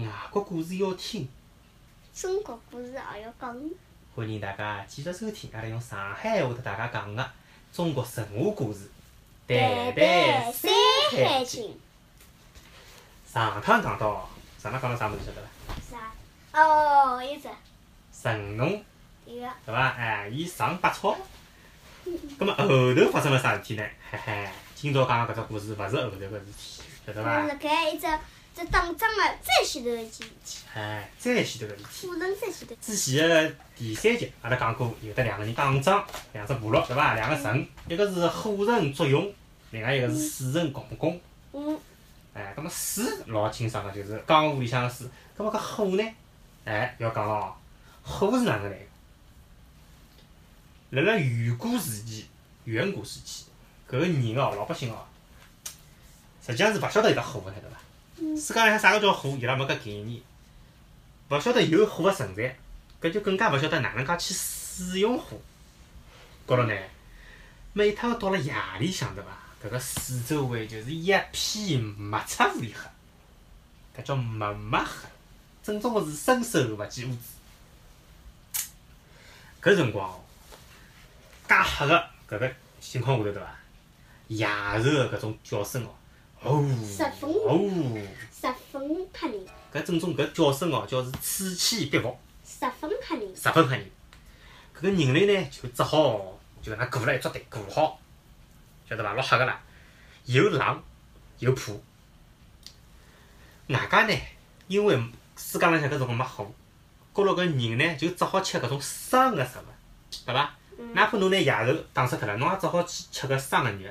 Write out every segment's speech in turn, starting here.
外国故事要听，中国故事也要讲。欢迎大家继续收听阿拉用上海话和大家讲个中国神话故事《谈谈《山海经》。上趟讲到，上趟讲到啥物事晓得伐？啥？哦，一只。神农，对个。对伐？哎，伊上百草。咁么后头发生了啥事体呢？嘿嘿，今朝讲个搿只故事勿是后头个事体，晓得伐？是盖一只只打仗个再前头个事体。哎，再前头个事体。之前个第三集阿拉讲过，有得两个人打仗，两只部落，对伐？两个神，一个是火神祝融，另外一个是水神共工。嗯。哎，葛末水老清爽个，就是江湖里向个水。葛末搿火呢？哎，要讲了哦，火是哪能来个？辣辣远古时期，远古时期，搿个人哦，老百姓哦，实际上是勿晓得有得火个，晓得伐？世界浪向啥个叫火，伊拉没搿概念，勿晓得有火个存在，搿就更加勿晓得哪能介去使用火。高头呢，每趟到了夜里向，对伐？搿个水周围就是一片墨漆乌里黑，搿叫墨墨黑，正宗个是伸手勿见五指。搿辰光哦。介黑个搿个情况下头，对伐？野兽个搿种叫声哦，哦，哦，十分吓人。搿正宗搿叫声哦，叫是此起彼伏。十分吓人。十分吓人。搿个人类呢，就只好就搿能过了一撮队，过好，晓得伐？老吓个啦，又冷又怕。外加呢，因为世界浪向搿辰光没火，觉着搿人呢，就只好吃搿种生个食物，对伐？哪怕侬拿野兽打死脱了，侬也只好去吃搿生个肉。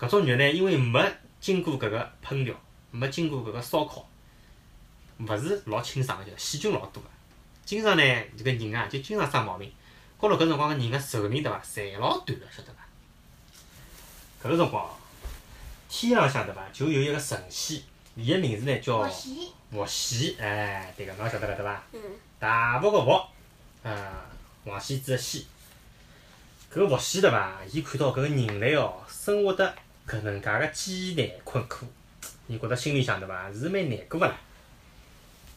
搿种肉呢，因为没经过搿个烹调，没经过搿个烧烤，勿是老清爽个，就细菌老多个。经常呢，这个人啊，就经常生毛病。高头搿辰光个人个寿命对伐，侪老短个，晓得伐？搿个辰光，天浪向对伐，就有一个神仙，伊个名字呢叫伏羲。哎，对个，侬晓得了对伐？嗯。大伏个伏，啊。王羲之个羲，搿个伏羲对伐？伊看到搿个人类哦，生活得搿能介个艰难困苦，伊觉得心里向对伐，是蛮难过个啦。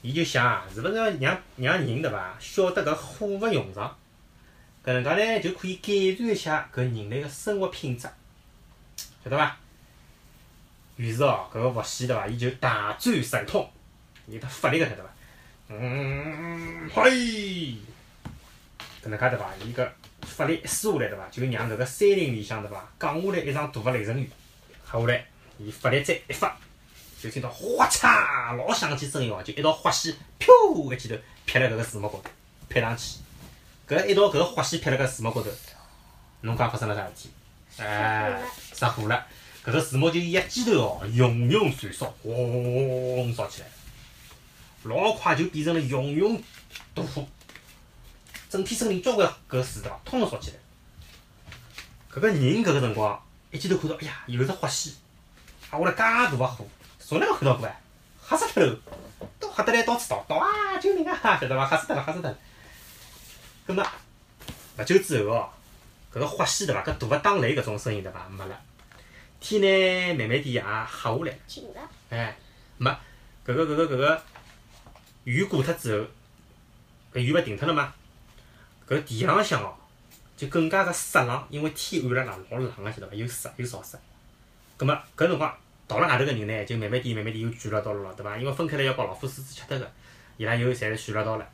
伊就想啊，是勿是要让让人对伐，晓得搿火个用场，搿能介呢就可以改善一下搿人类个生活品质，晓得伐？于是哦，搿个伏羲对伐，伊就大展神通，伊得发力个晓得伐？嗯，嘿！搿能介对伐？伊搿法力一施下来对伐？就让搿个山林里向对伐，降下来一场大个雷阵雨。下下来，伊法力再一发，就听到哗嚓老响气声音哦，就一道花线飘一记头劈辣搿个树木高头，劈上去。搿一道搿个花线劈辣搿树木高头，侬讲发生了啥事体？哎，着火了。搿个树木就一记头哦，熊熊燃烧，轰烧起来，老快就变成了熊熊大火。整片森林交关搿树对伐，通通烧起来。搿个人搿个辰光一记头看到，哎呀，有只火线，啊，我来介大个火，从来没看到过哎，吓死脱了，都吓得来到处逃，逃啊！救命啊！晓得伐？吓死脱了，吓死脱了。葛末勿久之后哦，搿个火线对伐？搿大个打雷搿种声音对伐？没了。天呢，慢慢点也黑下来。晴了。哎，没，搿个搿个搿个雨过脱之后，搿雨勿停脱了吗？搿地浪向哦，就更加个湿冷，因为天暗了啦，老冷个晓得伐？又湿又潮湿。葛末搿辰光逃辣外头个人呢，就慢慢点、慢慢点又聚了到了咯，对伐？因为分开来要拨老虎、狮子吃脱个，伊拉又侪聚了到了。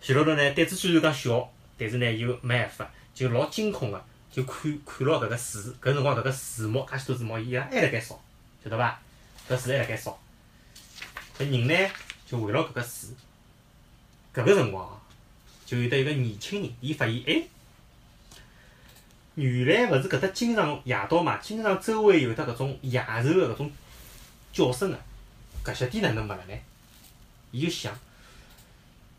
聚了到呢，胆子虽然讲小，但是呢又没办法，就老惊恐个，就看看牢搿个树。搿辰光搿个树木，介许多树木，伊拉还辣盖烧，晓得伐？搿树还辣盖烧。搿人呢，就围牢搿个树。搿个辰光。就就有得一个年轻人，伊发现，哎，原来勿是搿搭经常夜到嘛，经常周围有得搿种野兽个搿种叫声个，搿些点哪能没了呢？伊就想，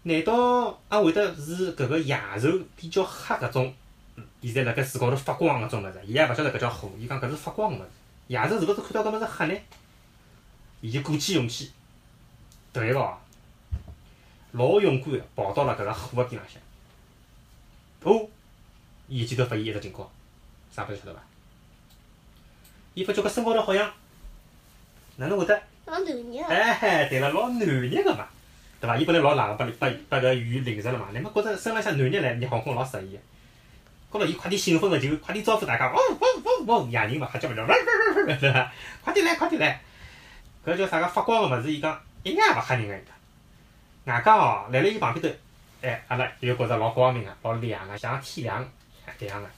难道也会得是搿个野兽比较黑搿种，现在辣盖树高头发光搿种物事？伊也勿晓得搿叫火，伊讲搿是发光个物事。野兽是勿是看到搿物事黑呢？伊就鼓起勇气，第一个。老勇敢个跑到了搿个火个边浪向，哦，伊一记头发现一只情况，啥物事晓得伐？伊发觉搿身高头好像哪能会得老男人啊，哎，对了，老男热个嘛，对伐？伊本来老冷个，把把把搿雨淋着了嘛，乃末觉着身浪向暖热来，热烘烘老适意个。觉着伊快点兴奋个就快点招呼大家，汪汪汪汪，野人嘛瞎叫叫，嗡嗡嗡嗡，对伐？快点来，快点来！搿叫啥个发光个物事？伊讲一眼也勿吓人个伊讲。外加哦，辣辣伊旁边头，哎，阿拉又觉着老光明个，老亮个，像天亮一样个。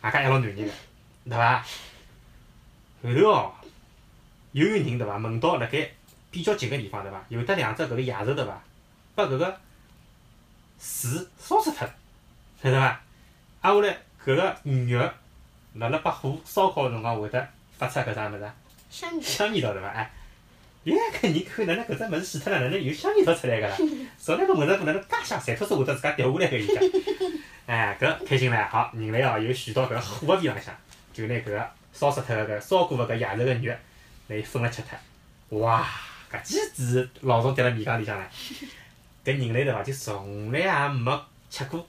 外加还老暖热个，对伐？后头哦，又有人对伐？闻到辣盖比较近个地方对伐？有得两只搿个野兽对伐？把搿个树烧死脱了，晓得伐？挨下来搿个肉辣辣把火烧烤个辰光会得发出搿啥物事啊？香女，香味道对伐？哎，耶，搿人看哪能搿只物事死脱了，哪能有香味道出来个啦？从来没闻着过哪能介香，馋脱是会得自家掉下来个伊讲。哎，搿开心唻！好，人类哦又选到搿个火个边浪向，就拿搿个烧死脱个搿烧过个搿野兽个肉来分了吃脱。哇，搿几子老早跌辣米缸里向唻。搿人类对伐？就从来也没吃过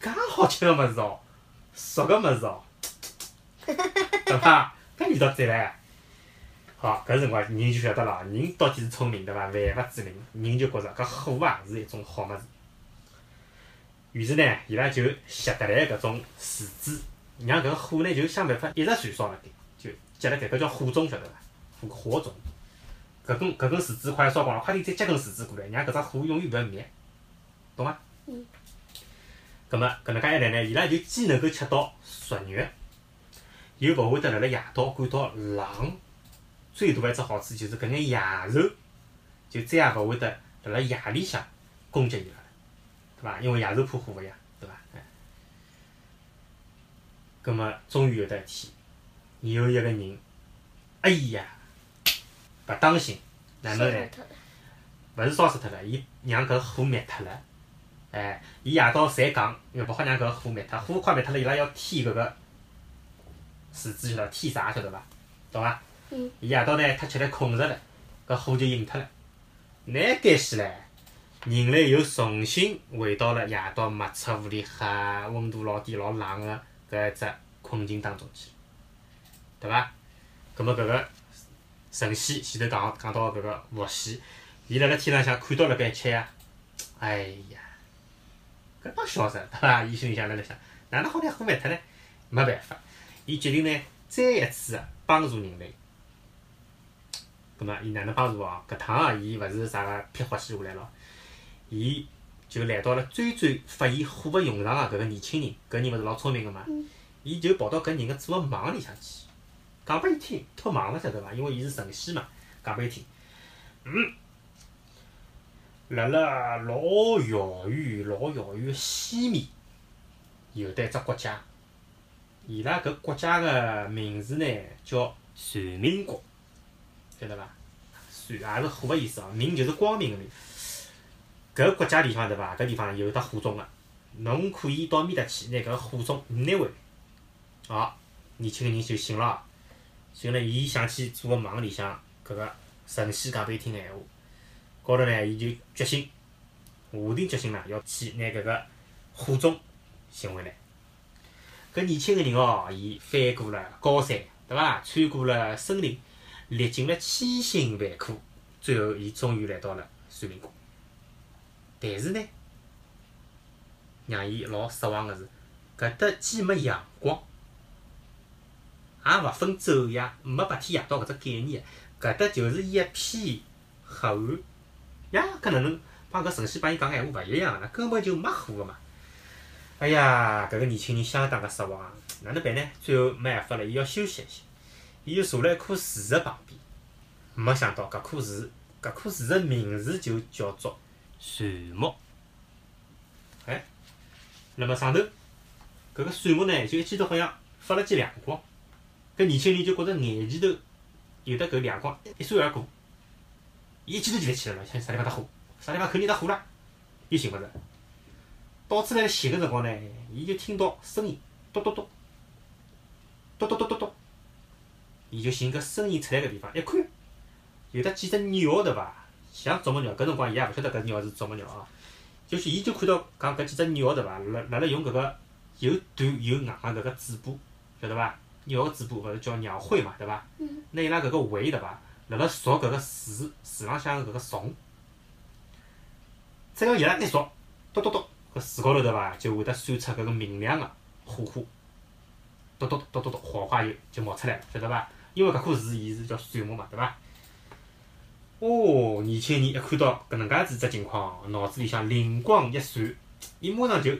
介好吃个物事哦，熟个物事哦，对伐？搿味道赞唻！好，搿辰光人就晓得了，人到底是聪明对伐？万物之灵，人就觉着搿火啊是一种好物事。于是呢，伊拉就拾得来搿种树枝，让搿个火呢就想办法一直燃烧辣盖，就结辣盖，搿叫火种，晓得伐？火火种。搿根搿根树枝快要烧光了，快点再接根树枝过来，让搿只火永远勿要灭，懂伐？嗯。葛末搿能介一来呢，伊拉就既能够吃到熟肉，又勿会得辣辣夜到感到冷。最大一只好处就是搿眼野兽就再也勿会得辣辣夜里向攻击伊拉了，对伐？因为野兽怕火个呀，对伐？哎。葛末终于有得一天，有一个人，哎呀，勿当心，哪能呢？勿是烧死脱了，伊让搿火灭脱了。哎，伊夜到侪讲，要勿好让搿火灭脱，火快灭脱了，伊拉要添搿个树枝，晓得伐？添啥，晓得伐？懂伐？伊夜到呢，太吃力困着了，搿火就引脱了。乃该死唻，人类又重新回到了夜到没出屋里黑、温度老低、老冷个搿一只困境当中去，对伐？葛末搿个神仙前头讲讲到搿个伏羲，伊辣辣天浪向看到了搿一切呀，哎呀，搿帮小子对伐？伊心里向辣辣想，哪能好拿火灭脱呢？没办法，伊决定呢，再一次个帮助人类。葛末伊哪能帮助哦？搿趟啊，伊勿是啥个撇欢喜下来咯，伊就来到了最最发现火个用场个搿个年轻人，搿人勿是老聪明个嘛？伊就跑到搿人个做个梦里向去，讲拨伊听，托梦了晓得伐？因为伊是神仙嘛，讲拨伊听。嗯，辣辣老遥远、老遥远个西面，有得一只国家，伊拉搿国家个名字呢叫传明国，晓得伐？传也是火个意思哦，明就是光明个明。搿国家地方对伐？搿地方有得火种个，侬可以到面搭去拿搿火种拿回来。好，年轻个人就信了哦，就呢，伊想起做个梦里向搿个神仙讲拨伊听个闲话，高头呢，伊就决心，下定决心了，要去拿搿个火种寻回来。搿年轻个人哦，伊翻过了高山，对伐？穿过了森林，历尽了千辛万苦，最后伊终于来到了算命馆。但是呢，让伊老失望个是，搿搭既没阳光，也勿分昼夜，没白天夜到搿只概念个，搿搭就是一片黑暗。呀，搿哪能帮搿神仙帮伊讲闲话勿一样啊？根本就没火个嘛！哎呀，搿个年轻人相当个失望啊！哪能办呢？最后没办法了，伊要休息一下。伊就坐了一棵树的旁边，没想到搿棵树，搿棵树的名字就叫做杉木。哎，那么上头搿个杉木呢，就一记头好像发了记亮光，搿年轻人就觉着眼前头有得搿亮光一闪而过，伊一记头就来了，想啥地方搭火，啥地方肯定搭火了，又寻勿着。到处来寻个辰光呢，伊就听到声音，咚咚咚，咚咚咚咚咚，伊就寻搿声音出来个地方一看，有得几只鸟对伐？像啄木鸟，搿辰光伊也勿晓得搿鸟是啄木鸟啊，就是伊就看到讲搿几只鸟对伐？辣辣辣用搿个又短又硬个搿个嘴巴，晓得伐？鸟个嘴巴勿是叫鸟喙嘛，对伐？拿伊拉搿个喙对伐？辣辣啄搿个树树浪向个搿个虫。只要伊拉一啄，嘟嘟嘟，搿树高头对伐，就会得闪出搿个明亮个火花，嘟嘟嘟嘟嘟，火花就就冒出来了，晓得伐？因为搿棵树伊是叫杉木嘛，对伐？哦，年轻人一看到搿能介子只情况，脑子里向灵光一闪，伊马上就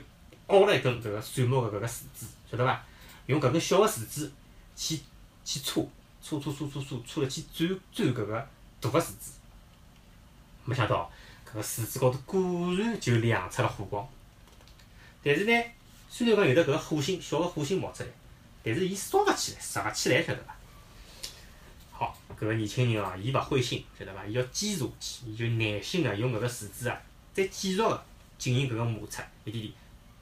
拗了一根搿个杉木个搿个树枝，晓得伐？用搿根小个树枝去去戳，戳戳戳戳戳，戳了去钻钻搿个大个树枝。没想到搿个树枝高头果然就亮出了火光。但是呢，虽然讲有得搿个火星小个火星冒出来，但是伊烧勿起来，着勿起来，晓得伐？好，搿个年轻人哦，伊勿灰心，晓得伐？伊要坚持下去，伊就耐心个用搿个树枝啊，再继续个进行搿个摩擦，一点点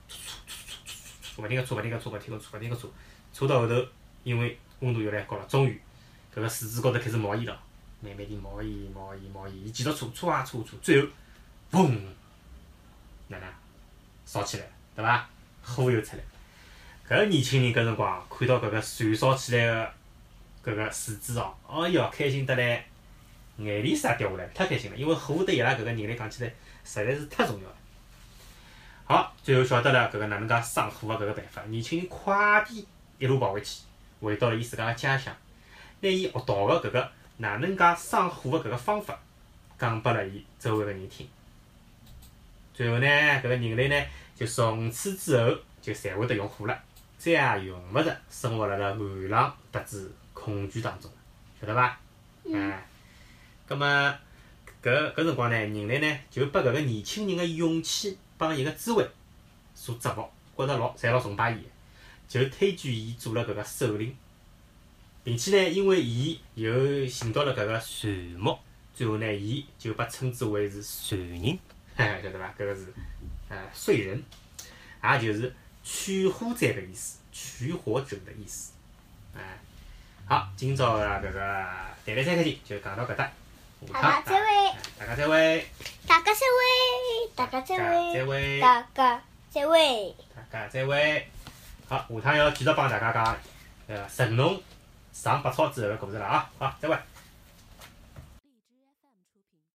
搓搓搓搓搓搓搓，勿停个搓，勿停个搓，勿停个搓，勿停个搓，搓到后头，因为温度越来越高了，终于搿个树枝高头开始冒烟了，慢慢地冒烟冒烟冒烟，伊继续搓搓啊搓搓，最后，嘣，哪能烧起来，对伐？火又出来。搿个年轻人搿辰光看到搿个燃烧起来个搿个树枝哦，哎哟，开心得来，眼泪水也掉下来，太开心了，因为火对伊拉搿个人来讲起来，实在是太重要了。好，最后晓得了搿个哪能介生火个搿个办法，年轻人快点一路跑回去，回到了伊自家个家乡，拿伊学到个搿个哪能介生火个搿个方法，讲拨了伊周围个人听。最后呢，搿个人类呢，就从此之后就侪会得用火了，再也用勿着生活辣辣寒冷特子恐惧当中，晓得伐？哎，葛么搿搿辰光呢，人类呢就拨搿个年轻人个勇气帮伊个智慧所折服，觉着老侪老崇拜伊个，就推举伊做了搿个首领，并且呢，因为伊又寻到了搿个船木，最后呢，伊就被称之为是船人，嘿，晓得伐？搿个是呃燧人，也就是取火者的意思，取火者的意思，哎。好，今朝个搿个谈谈三开天就讲到搿搭，下趟大家再会，大家再会，大家再会，大家再再会，会，大家再会。大家再会。好，下趟要继续帮大家讲，呃，神农尝百草之后个故事了啊！好，再会。